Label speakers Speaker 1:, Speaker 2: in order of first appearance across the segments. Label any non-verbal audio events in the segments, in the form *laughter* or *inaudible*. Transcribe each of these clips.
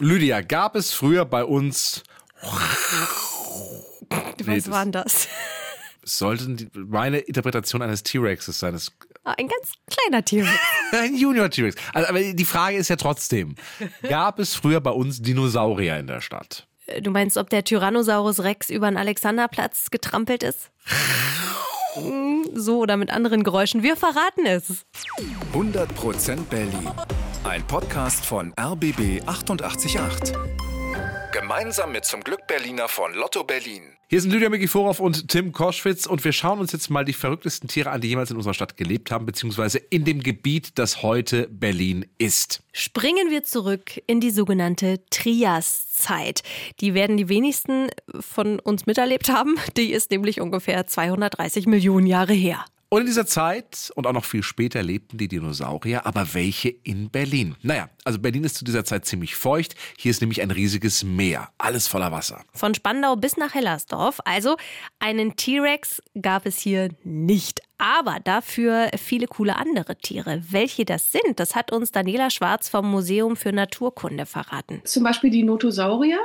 Speaker 1: Lydia, gab es früher bei uns.
Speaker 2: Was war denn das? *laughs*
Speaker 1: Sollten die, meine Interpretation eines T-Rexes sein. Das,
Speaker 2: Ah, Ein ganz kleiner T-Rex. *laughs*
Speaker 1: ein Junior T-Rex. Also, aber die Frage ist ja trotzdem: Gab es früher bei uns Dinosaurier in der Stadt?
Speaker 2: Äh, Du meinst, ob der Tyrannosaurus Rex über den Alexanderplatz getrampelt ist? *laughs* So oder mit anderen Geräuschen. Wir verraten es.
Speaker 3: 100% Berlin. Ein Podcast von RBB 888. Gemeinsam mit zum Glück Berliner von Lotto Berlin.
Speaker 1: Hier sind Lydia Mikiforov und Tim Koschwitz und wir schauen uns jetzt mal die verrücktesten Tiere an, die jemals in unserer Stadt gelebt haben, beziehungsweise in dem Gebiet, das heute Berlin ist.
Speaker 2: Springen wir zurück in die sogenannte Triaszeit. Die werden die wenigsten von uns miterlebt haben. Die ist nämlich ungefähr 230 Millionen Jahre her.
Speaker 1: Und in dieser Zeit und auch noch viel später lebten die Dinosaurier, aber welche in Berlin? Naja, also Berlin ist zu dieser Zeit ziemlich feucht. Hier ist nämlich ein riesiges Meer, alles voller Wasser.
Speaker 2: Von Spandau bis nach Hellersdorf. Also einen T-Rex gab es hier nicht. Aber dafür viele coole andere Tiere. Welche das sind, das hat uns Daniela Schwarz vom Museum für Naturkunde verraten.
Speaker 4: Zum Beispiel die Notosaurier.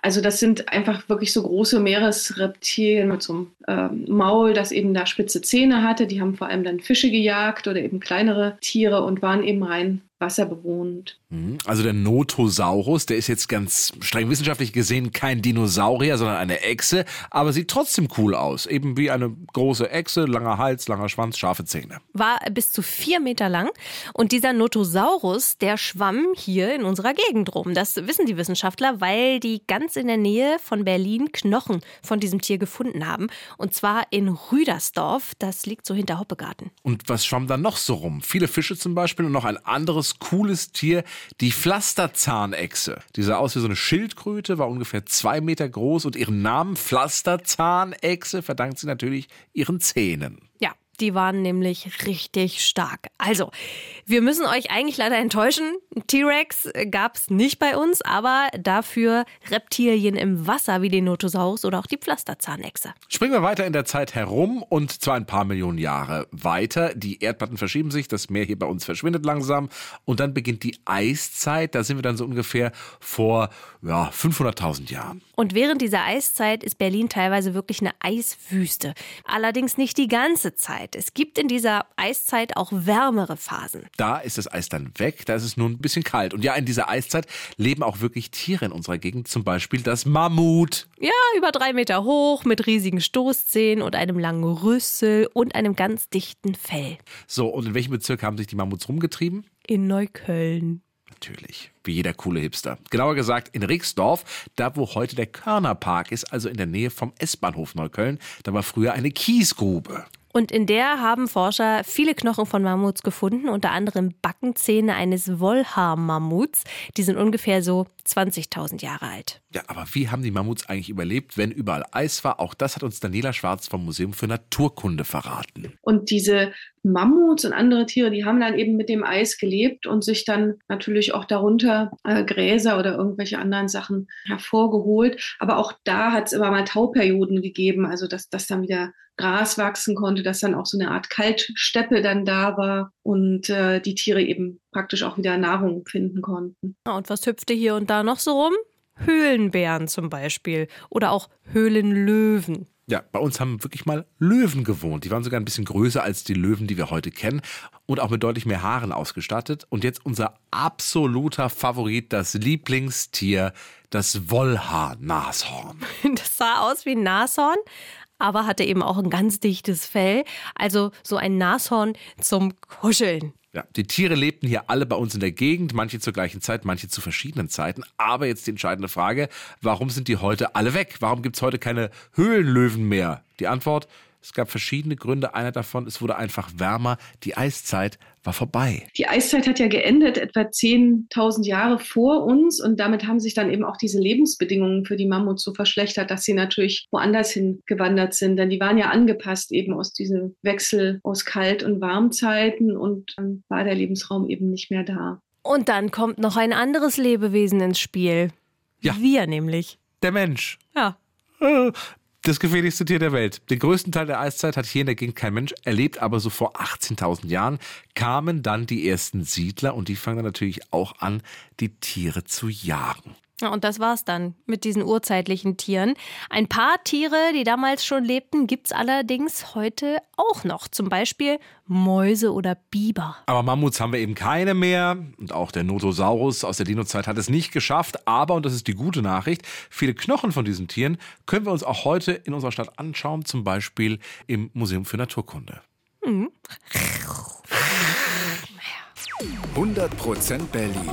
Speaker 4: Also das sind einfach wirklich so große Meeresreptilien mit so einem ähm, Maul, das eben da spitze Zähne hatte. Die haben vor allem dann Fische gejagt oder eben kleinere Tiere und waren eben rein wasserbewohnend.
Speaker 1: Mhm. Also der Notosaurus, der ist jetzt ganz streng wissenschaftlich gesehen kein Dinosaurier, sondern eine Echse, aber sieht trotzdem cool aus. Eben wie eine große Echse, langer Hals, langer Schwanz, scharfe Zähne.
Speaker 2: War bis zu vier Meter lang. Und dieser Notosaurus, der schwamm hier in unserer Gegend rum. Das wissen die Wissenschaftler, weil die ganz in der Nähe von Berlin Knochen von diesem Tier gefunden haben. Und zwar in Rüdersdorf. Das liegt so hinter Hoppegarten.
Speaker 1: Und was schwamm da noch so rum? Viele Fische zum Beispiel und noch ein anderes cooles Tier, die Pflasterzahnechse. Die sah aus wie so eine Schildkröte, war ungefähr zwei Meter groß und ihren Namen Pflasterzahnechse verdankt sie natürlich ihren Zähnen.
Speaker 2: Ja, die waren nämlich richtig stark. Also, wir müssen euch eigentlich leider enttäuschen. T-Rex gab es nicht bei uns, aber dafür Reptilien im Wasser wie den Notosaurus oder auch die Pflasterzahnechse.
Speaker 1: Springen wir weiter in der Zeit herum und zwar ein paar Millionen Jahre weiter. Die Erdplatten verschieben sich, das Meer hier bei uns verschwindet langsam und dann beginnt die Eiszeit. Da sind wir dann so ungefähr vor ja, 500.000 Jahren.
Speaker 2: Und während dieser Eiszeit ist Berlin teilweise wirklich eine Eiswüste. Allerdings nicht die ganze Zeit. Es gibt in dieser Eiszeit auch wärmere Phasen.
Speaker 1: Da ist das Eis dann weg, da ist es nur ein bisschen kalt. Und ja, in dieser Eiszeit leben auch wirklich Tiere in unserer Gegend, zum Beispiel das Mammut.
Speaker 2: Ja, über drei Meter hoch, mit riesigen Stoßzähnen und einem langen Rüssel und einem ganz dichten Fell.
Speaker 1: So, und in welchem Bezirk haben sich die Mammuts rumgetrieben?
Speaker 2: In Neukölln.
Speaker 1: Natürlich, wie jeder coole Hipster. Genauer gesagt in Rixdorf, da wo heute der Körnerpark ist, also in der Nähe vom S-Bahnhof Neukölln. Da war früher eine Kiesgrube.
Speaker 2: Und in der haben Forscher viele Knochen von Mammuts gefunden, unter anderem Backenzähne eines Wollhaar-Mammuts. Die sind ungefähr so 20.000 Jahre alt.
Speaker 1: Ja, aber wie haben die Mammuts eigentlich überlebt, wenn überall Eis war? Auch das hat uns Daniela Schwarz vom Museum für Naturkunde verraten.
Speaker 4: Und diese Mammuts und andere Tiere, die haben dann eben mit dem Eis gelebt und sich dann natürlich auch darunter äh, Gräser oder irgendwelche anderen Sachen hervorgeholt. Aber auch da hat es immer mal Tauperioden gegeben, also dass, dass dann wieder Gras wachsen konnte, dass dann auch so eine Art Kaltsteppe dann da war und äh, die Tiere eben praktisch auch wieder Nahrung finden konnten.
Speaker 2: Und was hüpfte hier und da noch so rum? Höhlenbären zum Beispiel oder auch Höhlenlöwen.
Speaker 1: Ja, bei uns haben wirklich mal Löwen gewohnt. Die waren sogar ein bisschen größer als die Löwen, die wir heute kennen und auch mit deutlich mehr Haaren ausgestattet. Und jetzt unser absoluter Favorit, das Lieblingstier, das Wollhaar-Nashorn. *laughs*
Speaker 2: Das sah aus wie ein Nashorn, aber hatte eben auch ein ganz dichtes Fell. Also so ein Nashorn zum Kuscheln.
Speaker 1: Ja, die Tiere lebten hier alle bei uns in der Gegend, manche zur gleichen Zeit, manche zu verschiedenen Zeiten. Aber jetzt die entscheidende Frage, warum sind die heute alle weg? Warum gibt es heute keine Höhlenlöwen mehr? Die Antwort, es gab verschiedene Gründe. Einer davon, es wurde einfach wärmer. Die Eiszeit war vorbei.
Speaker 4: Die Eiszeit hat ja geendet, etwa 10.000 Jahre vor uns. Und damit haben sich dann eben auch diese Lebensbedingungen für die Mammuts so verschlechtert, dass sie natürlich woanders hingewandert sind. Denn die waren ja angepasst eben aus diesem Wechsel aus Kalt- und Warmzeiten. Und dann war der Lebensraum eben nicht mehr da.
Speaker 2: Und dann kommt noch ein anderes Lebewesen ins Spiel.
Speaker 1: Ja.
Speaker 2: Wir nämlich.
Speaker 1: Der Mensch.
Speaker 2: Ja.
Speaker 1: Das gefährlichste Tier der Welt. Den größten Teil der Eiszeit hat hier in der Gegend kein Mensch erlebt, aber so vor 18.000 Jahren kamen dann die ersten Siedler und die fangen dann natürlich auch an, die Tiere zu jagen.
Speaker 2: Und das war's dann mit diesen urzeitlichen Tieren. Ein paar Tiere, die damals schon lebten, gibt's allerdings heute auch noch. Zum Beispiel Mäuse oder Biber.
Speaker 1: Aber Mammuts haben wir eben keine mehr. Und auch der Notosaurus aus der Dino-Zeit hat es nicht geschafft. Aber, und das ist die gute Nachricht, viele Knochen von diesen Tieren können wir uns auch heute in unserer Stadt anschauen. Zum Beispiel im Museum für Naturkunde. Mhm.
Speaker 3: 100% Berlin.